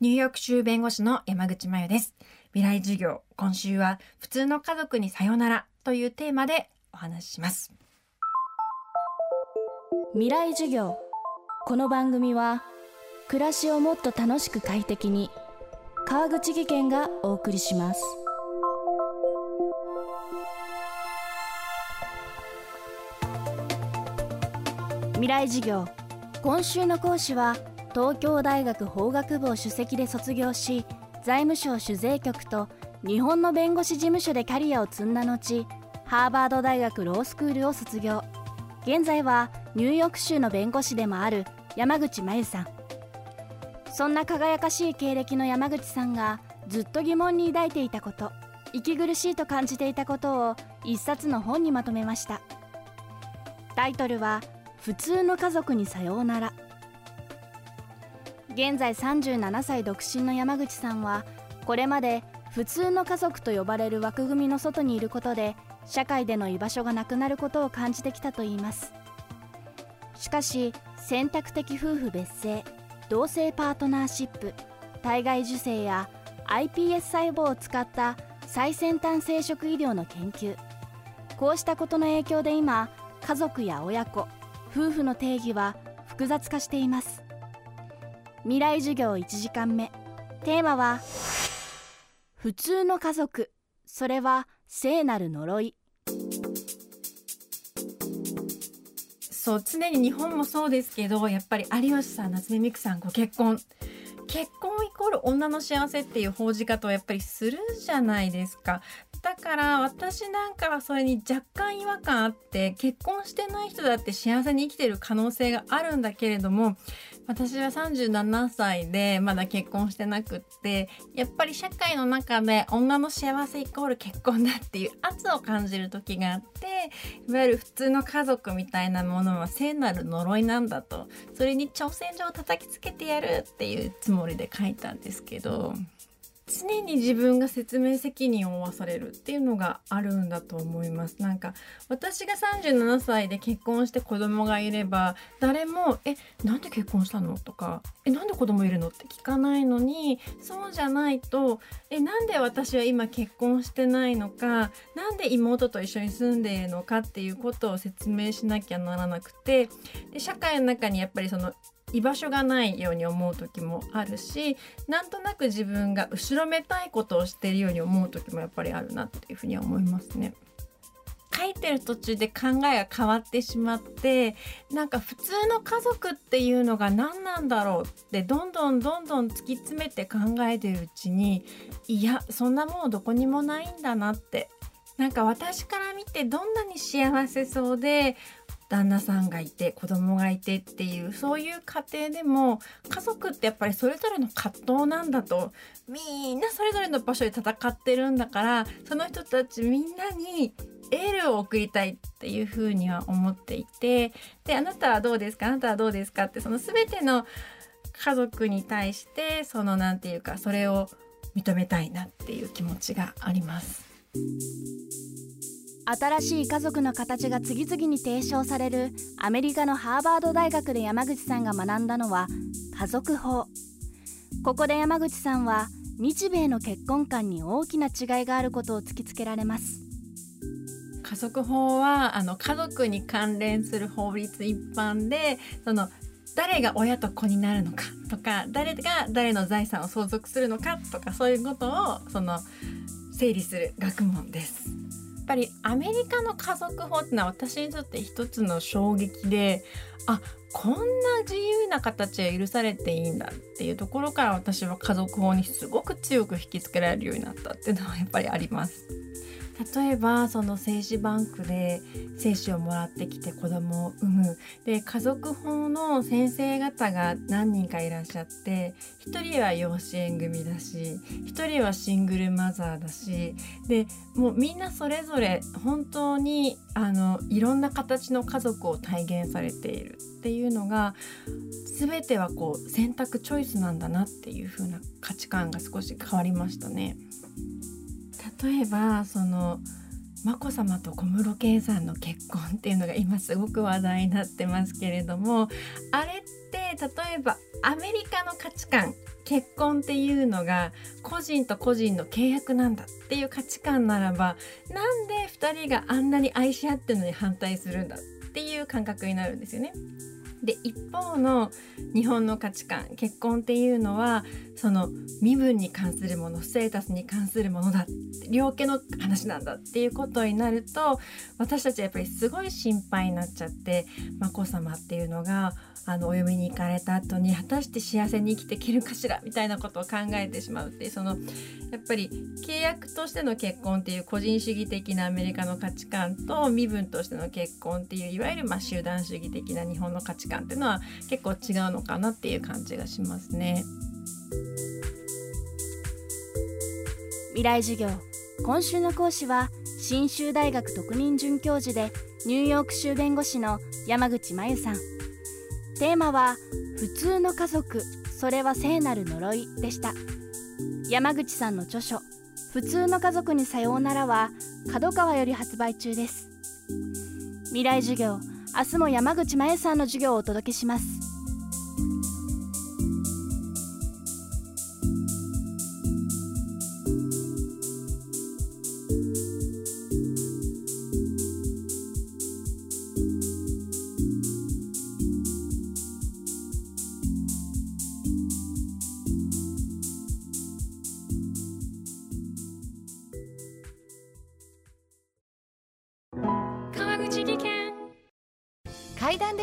ニューヨーク州弁護士の山口真由です。未来授業、今週は普通の家族にさよならというテーマでお話しします。未来授業この番組は暮らしをもっと楽しく快適に川口義賢がお送りします未来授業今週の講師は東京大学法学部を首席で卒業し財務省酒税局と日本の弁護士事務所でキャリアを積んだ後ハーバード大学ロースクールを卒業。現在はニューヨーク州の弁護士でもある山口真由さん。そんな輝かしい経歴の山口さんがずっと疑問に抱いていたこと息苦しいと感じていたことを一冊の本にまとめました。タイトルは「普通の家族にさようなら」現在37歳独身の山口さんはこれまで普通の家族と呼ばれる枠組みの外にいることで社会での居場所がなくなることを感じてきたといいます。しかし選択的夫婦別姓同性パートナーシップ体外受精や iPS 細胞を使った最先端生殖医療の研究こうしたことの影響で今家族や親子夫婦の定義は複雑化しています。未来授業1時間目。テーマは普通の家族。それは聖なる呪い。そう、常に日本もそうですけど、やっぱり有吉さん、夏目美久さんご結婚。結婚イコール女の幸せっていう報じ方をやっぱりするじゃないですか。だから私なんかはそれに若干違和感あって結婚してない人だって幸せに生きてる可能性があるんだけれども私は37歳でまだ結婚してなくってやっぱり社会の中で女の幸せイコール結婚だっていう圧を感じる時があっていわゆる普通の家族みたいなものは聖なる呪いなんだとそれに挑戦状を叩きつけてやるっていうつもりで書いたんですけど。常に自分が説明責任を負わされるっていうのがあるんだと思います。なんか私が37歳で結婚して子供がいれば誰も「えなんで結婚したの?」とか「えなんで子供いるの?」って聞かないのにそうじゃないと「えなんで私は今結婚してないのかなんで妹と一緒に住んでいるのか」っていうことを説明しなきゃならなくてで社会の中にやっぱりその居場所がないように思う時もあるしなんとなく自分が後ろめたいことをしているように思う時もやっぱりあるなっていうふうには思いますね。書いてる途中で考えが変わってしまってなんか普通の家族っていうのが何なんだろうってどんどんどんどん突き詰めて考えてるうちにいやそんなもんどこにもないんだなってなんか私から見てどんなに幸せそうで旦那さんがいて子供がいてっていうそういう家庭でも家族ってやっぱりそれぞれの葛藤なんだと。みんなそれぞれの場所で戦ってるんだからその人たちみんなにエールを送りたいっていうふうには思っていて。であなたはどうですか？あなたはどうですか？ってその全ての家族に対してその何て言うかそれを認めたいなっていう気持ちがあります。新しい家族の形が次々に提唱されるアメリカのハーバード大学で山口さんが学んだのは家族法ここで山口さんは日米の結婚観に大きな違いがあることを突きつけられます家族法はあの家族に関連する法律一般でその誰が親と子になるのかとか誰が誰の財産を相続するのかとかそういうことをその整理する学問です。ぱりアメリカの家族法ってのは私にとって一つの衝撃であこんな自由な形は許されていいんだっていうところから私は家族法にすごく強く引きつけられるようになったっていうのはやっぱりあります。例えばその精子バンクで精子をもらってきて子供を産むで家族法の先生方が何人かいらっしゃって1人は養子縁組だし1人はシングルマザーだしでもうみんなそれぞれ本当にあのいろんな形の家族を体現されているっていうのが全てはこう選択チョイスなんだなっていう風な価値観が少し変わりましたね。例えばその眞子さまと小室圭さんの結婚っていうのが今すごく話題になってますけれどもあれって例えばアメリカの価値観結婚っていうのが個人と個人の契約なんだっていう価値観ならばなんで2人があんなに愛し合ってるのに反対するんだっていう感覚になるんですよね。で一方の日本の価値観結婚っていうのはその身分に関するものステータスに関するものだ両家の話なんだっていうことになると私たちはやっぱりすごい心配になっちゃって眞子さまっていうのがあのお嫁に行かれた後に果たして幸せに生きていけるかしらみたいなことを考えてしまうっていうそのやっぱり契約としての結婚っていう個人主義的なアメリカの価値観と身分としての結婚っていういわゆるま集団主義的な日本の価値観っていうのは結構違うのかなっていう感じがしますね。未来授業今週の講師は信州大学特任准教授でニューヨーク州弁護士の山口真由さん。テーマは普通の家族それは聖なる呪いでした。山口さんの著書普通の家族にさようならは角川より発売中です。未来授業明日も山口真由さんの授業をお届けします。